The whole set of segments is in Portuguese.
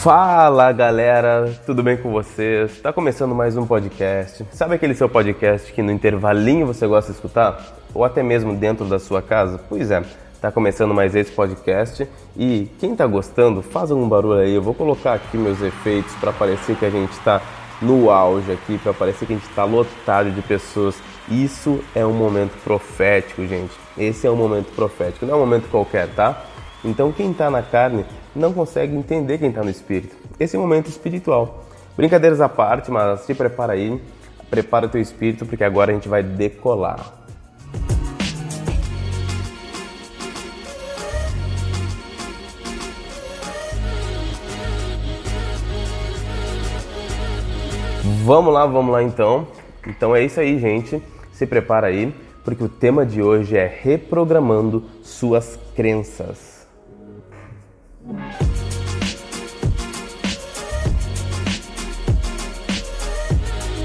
Fala galera, tudo bem com vocês? Está começando mais um podcast. Sabe aquele seu podcast que no intervalinho você gosta de escutar? Ou até mesmo dentro da sua casa? Pois é, está começando mais esse podcast e quem está gostando, faz algum barulho aí. Eu vou colocar aqui meus efeitos para parecer que a gente está no auge aqui, para parecer que a gente está lotado de pessoas. Isso é um momento profético, gente. Esse é um momento profético, não é um momento qualquer, tá? Então quem está na carne não consegue entender quem está no espírito. Esse é o momento espiritual. Brincadeiras à parte, mas se prepara aí, prepara o teu espírito porque agora a gente vai decolar. Vamos lá, vamos lá então. Então é isso aí, gente. Se prepara aí, porque o tema de hoje é reprogramando suas crenças.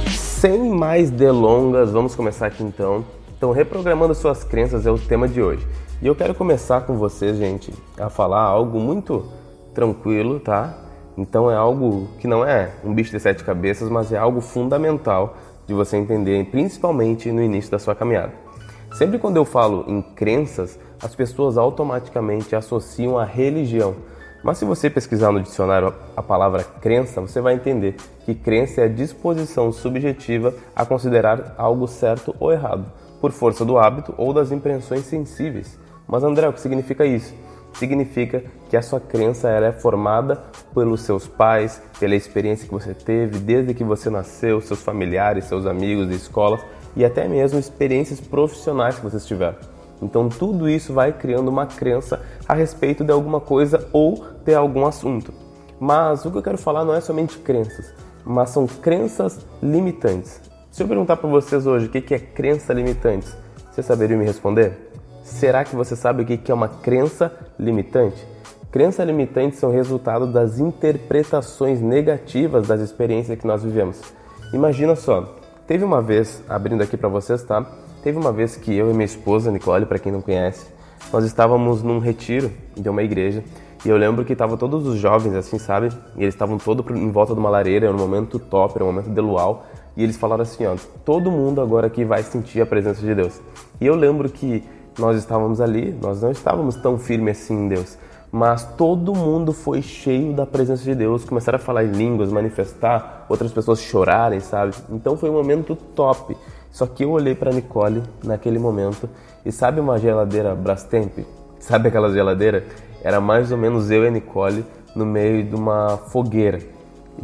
Sem mais delongas, vamos começar aqui então. Então, reprogramando suas crenças é o tema de hoje. E eu quero começar com vocês, gente, a falar algo muito tranquilo, tá? Então é algo que não é um bicho de sete cabeças, mas é algo fundamental de você entender, principalmente no início da sua caminhada. Sempre quando eu falo em crenças, as pessoas automaticamente associam a religião. Mas se você pesquisar no dicionário a palavra crença, você vai entender que crença é a disposição subjetiva a considerar algo certo ou errado, por força do hábito ou das impressões sensíveis. Mas André, o que significa isso? Significa que a sua crença ela é formada pelos seus pais, pela experiência que você teve desde que você nasceu, seus familiares, seus amigos de escola e até mesmo experiências profissionais que você tiver. Então tudo isso vai criando uma crença a respeito de alguma coisa ou de algum assunto. Mas o que eu quero falar não é somente crenças, mas são crenças limitantes. Se eu perguntar para vocês hoje o que é crença limitante, vocês saberiam me responder? Será que você sabe o que é uma crença limitante? Crenças limitantes são resultado das interpretações negativas das experiências que nós vivemos. Imagina só, teve uma vez, abrindo aqui para vocês, tá? Teve uma vez que eu e minha esposa, Nicole, para quem não conhece, nós estávamos num retiro de uma igreja e eu lembro que estavam todos os jovens, assim, sabe? E eles estavam todos em volta de uma lareira, era um momento top, era um momento de luau. E eles falaram assim, ó, todo mundo agora aqui vai sentir a presença de Deus. E eu lembro que nós estávamos ali, nós não estávamos tão firmes assim em Deus, mas todo mundo foi cheio da presença de Deus, começaram a falar em línguas, manifestar, outras pessoas chorarem, sabe? Então foi um momento top. Só que eu olhei para Nicole naquele momento e sabe uma geladeira Brastemp? Sabe aquela geladeira? Era mais ou menos eu e Nicole no meio de uma fogueira.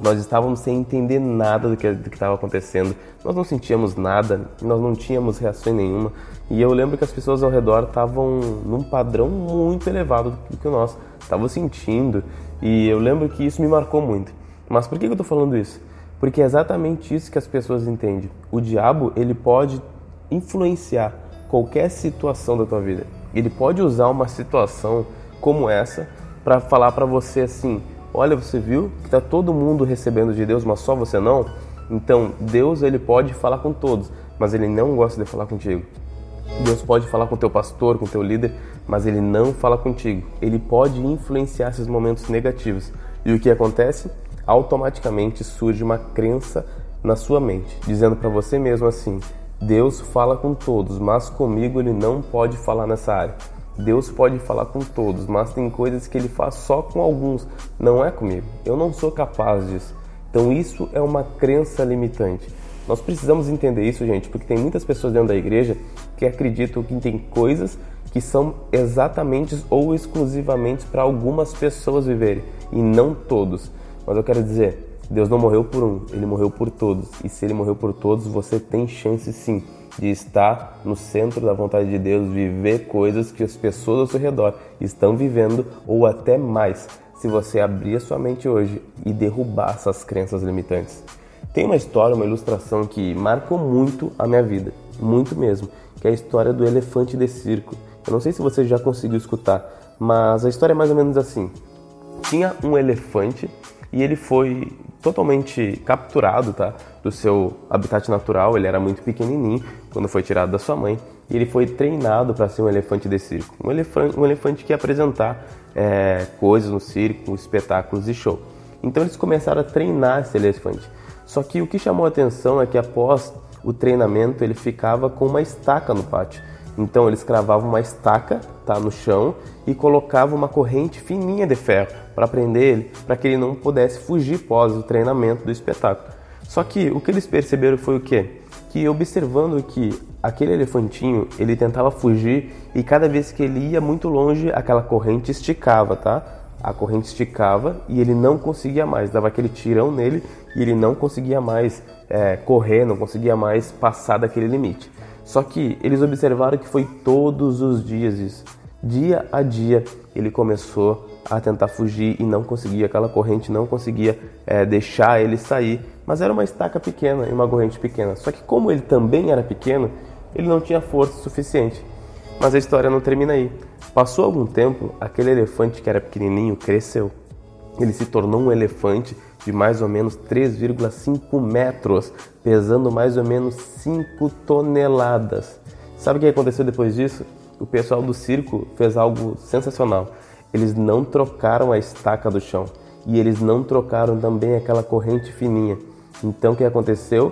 Nós estávamos sem entender nada do que estava acontecendo. Nós não sentíamos nada, nós não tínhamos reação nenhuma. E eu lembro que as pessoas ao redor estavam num padrão muito elevado do que nosso. Estavam sentindo. E eu lembro que isso me marcou muito. Mas por que eu estou falando isso? Porque é exatamente isso que as pessoas entendem. O diabo, ele pode influenciar qualquer situação da tua vida. Ele pode usar uma situação como essa para falar para você assim: "Olha, você viu que está todo mundo recebendo de Deus, mas só você não?" Então, Deus ele pode falar com todos, mas ele não gosta de falar contigo. Deus pode falar com teu pastor, com teu líder, mas ele não fala contigo. Ele pode influenciar esses momentos negativos. E o que acontece? Automaticamente surge uma crença na sua mente, dizendo para você mesmo assim: Deus fala com todos, mas comigo ele não pode falar nessa área. Deus pode falar com todos, mas tem coisas que ele faz só com alguns, não é comigo. Eu não sou capaz disso. Então isso é uma crença limitante. Nós precisamos entender isso, gente, porque tem muitas pessoas dentro da igreja que acreditam que tem coisas que são exatamente ou exclusivamente para algumas pessoas viverem e não todos. Mas eu quero dizer, Deus não morreu por um, ele morreu por todos. E se ele morreu por todos, você tem chance sim de estar no centro da vontade de Deus, viver coisas que as pessoas ao seu redor estão vivendo ou até mais, se você abrir a sua mente hoje e derrubar essas crenças limitantes. Tem uma história, uma ilustração que marcou muito a minha vida, muito mesmo, que é a história do elefante de circo. Eu não sei se você já conseguiu escutar, mas a história é mais ou menos assim. Tinha um elefante e ele foi totalmente capturado, tá? Do seu habitat natural, ele era muito pequenininho quando foi tirado da sua mãe e ele foi treinado para ser um elefante de circo, um elefante, um elefante que ia apresentar é, coisas no circo, espetáculos e show. Então eles começaram a treinar esse elefante. Só que o que chamou a atenção é que após o treinamento ele ficava com uma estaca no pátio. Então eles cravavam uma estaca tá, no chão e colocavam uma corrente fininha de ferro para prender ele, para que ele não pudesse fugir pós o treinamento do espetáculo. Só que o que eles perceberam foi o quê? Que observando que aquele elefantinho ele tentava fugir e cada vez que ele ia muito longe aquela corrente esticava, tá? A corrente esticava e ele não conseguia mais, dava aquele tirão nele e ele não conseguia mais é, correr, não conseguia mais passar daquele limite. Só que eles observaram que foi todos os dias isso. Dia a dia ele começou a tentar fugir e não conseguia, aquela corrente não conseguia é, deixar ele sair. Mas era uma estaca pequena e uma corrente pequena. Só que, como ele também era pequeno, ele não tinha força suficiente. Mas a história não termina aí. Passou algum tempo, aquele elefante que era pequenininho cresceu. Ele se tornou um elefante de mais ou menos 3,5 metros, pesando mais ou menos 5 toneladas. Sabe o que aconteceu depois disso? O pessoal do circo fez algo sensacional. Eles não trocaram a estaca do chão e eles não trocaram também aquela corrente fininha. Então o que aconteceu?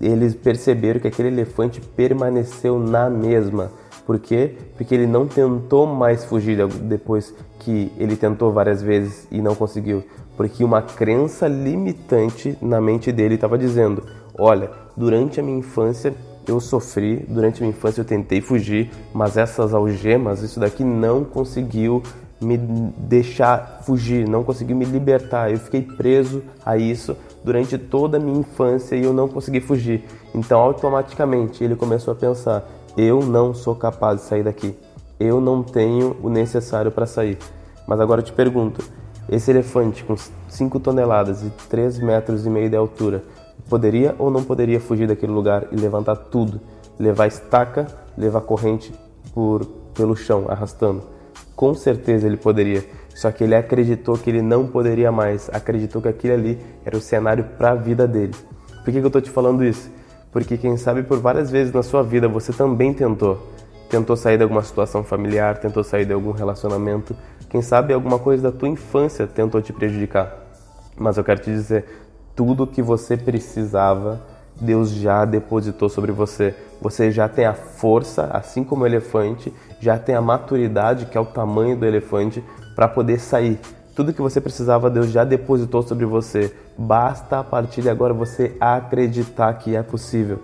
Eles perceberam que aquele elefante permaneceu na mesma. Por quê? Porque ele não tentou mais fugir depois que ele tentou várias vezes e não conseguiu porque uma crença limitante na mente dele estava dizendo: Olha, durante a minha infância eu sofri, durante a minha infância eu tentei fugir, mas essas algemas, isso daqui não conseguiu me deixar fugir, não conseguiu me libertar. Eu fiquei preso a isso durante toda a minha infância e eu não consegui fugir. Então, automaticamente, ele começou a pensar: eu não sou capaz de sair daqui. Eu não tenho o necessário para sair. Mas agora eu te pergunto: esse elefante com 5 toneladas e 3 metros e meio de altura poderia ou não poderia fugir daquele lugar e levantar tudo, levar estaca, levar corrente por pelo chão arrastando? Com certeza ele poderia. Só que ele acreditou que ele não poderia mais, acreditou que aquele ali era o cenário para a vida dele. Por que, que eu estou te falando isso? Porque quem sabe por várias vezes na sua vida você também tentou. Tentou sair de alguma situação familiar, tentou sair de algum relacionamento, quem sabe alguma coisa da tua infância tentou te prejudicar. Mas eu quero te dizer, tudo que você precisava, Deus já depositou sobre você. Você já tem a força, assim como o elefante, já tem a maturidade, que é o tamanho do elefante, para poder sair. Tudo que você precisava, Deus já depositou sobre você. Basta a partir de agora você acreditar que é possível.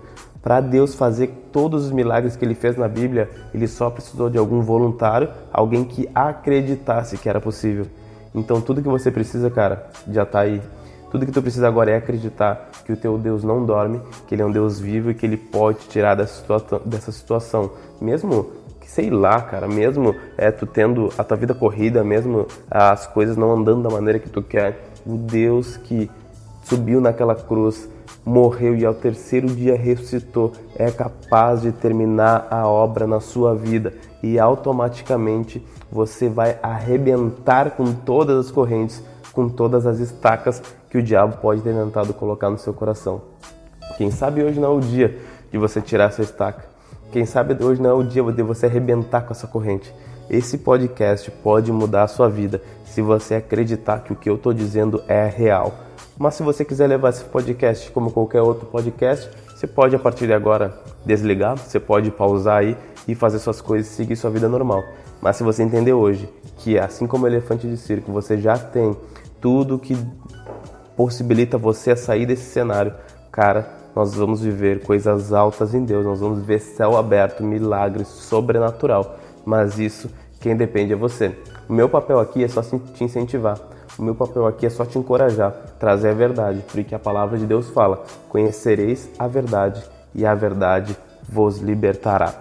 Para Deus fazer todos os milagres que ele fez na Bíblia, ele só precisou de algum voluntário, alguém que acreditasse que era possível. Então tudo que você precisa, cara, já está aí. Tudo que tu precisa agora é acreditar que o teu Deus não dorme, que ele é um Deus vivo e que ele pode tirar dessa situação, dessa situação. Mesmo que sei lá, cara, mesmo é tu tendo a tua vida corrida, mesmo as coisas não andando da maneira que tu quer, o Deus que subiu naquela cruz morreu e ao terceiro dia ressuscitou, é capaz de terminar a obra na sua vida e automaticamente você vai arrebentar com todas as correntes, com todas as estacas que o diabo pode ter tentado colocar no seu coração. Quem sabe hoje não é o dia de você tirar essa estaca. Quem sabe hoje não é o dia de você arrebentar com essa corrente. Esse podcast pode mudar a sua vida se você acreditar que o que eu estou dizendo é real mas se você quiser levar esse podcast como qualquer outro podcast, você pode a partir de agora desligar, você pode pausar aí e fazer suas coisas seguir sua vida normal. Mas se você entender hoje que assim como o elefante de circo, você já tem tudo que possibilita você a sair desse cenário, cara, nós vamos viver coisas altas em Deus, nós vamos ver céu aberto, milagres, sobrenatural. Mas isso, quem depende é você. O meu papel aqui é só te incentivar o meu papel aqui é só te encorajar, trazer a verdade, porque a palavra de Deus fala: Conhecereis a verdade e a verdade vos libertará.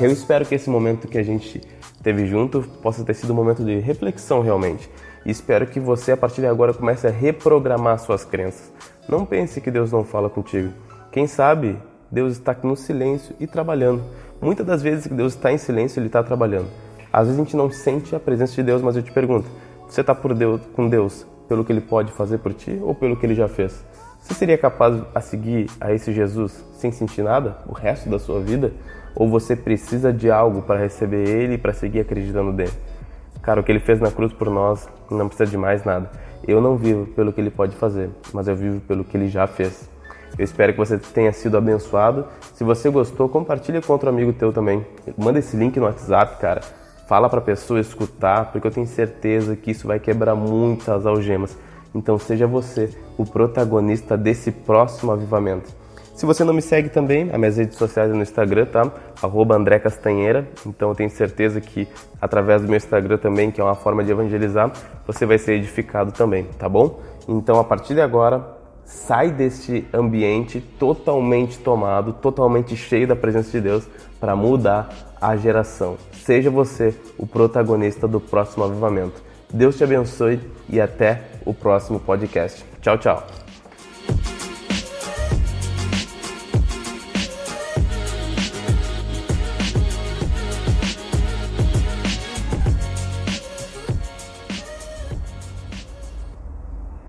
Eu espero que esse momento que a gente teve junto possa ter sido um momento de reflexão realmente. E espero que você, a partir de agora, comece a reprogramar suas crenças. Não pense que Deus não fala contigo. Quem sabe Deus está aqui no silêncio e trabalhando. Muitas das vezes que Deus está em silêncio, Ele está trabalhando. Às vezes a gente não sente a presença de Deus, mas eu te pergunto: você está com Deus pelo que Ele pode fazer por ti ou pelo que Ele já fez? Você seria capaz a seguir a esse Jesus sem sentir nada o resto da sua vida? Ou você precisa de algo para receber Ele e para seguir acreditando nele? Cara, o que Ele fez na cruz por nós não precisa de mais nada. eu não vivo pelo que ele pode fazer, mas eu vivo pelo que ele já fez. Eu espero que você tenha sido abençoado. Se você gostou, compartilha com outro amigo teu também. Manda esse link no WhatsApp, cara. Fala para a pessoa escutar, porque eu tenho certeza que isso vai quebrar muitas algemas. Então seja você o protagonista desse próximo avivamento. Se você não me segue também, as minhas redes sociais é no Instagram, tá? Arroba André Castanheira. Então eu tenho certeza que através do meu Instagram também, que é uma forma de evangelizar, você vai ser edificado também, tá bom? Então a partir de agora, sai deste ambiente totalmente tomado, totalmente cheio da presença de Deus para mudar a geração. Seja você o protagonista do próximo avivamento. Deus te abençoe e até o próximo podcast. Tchau, tchau.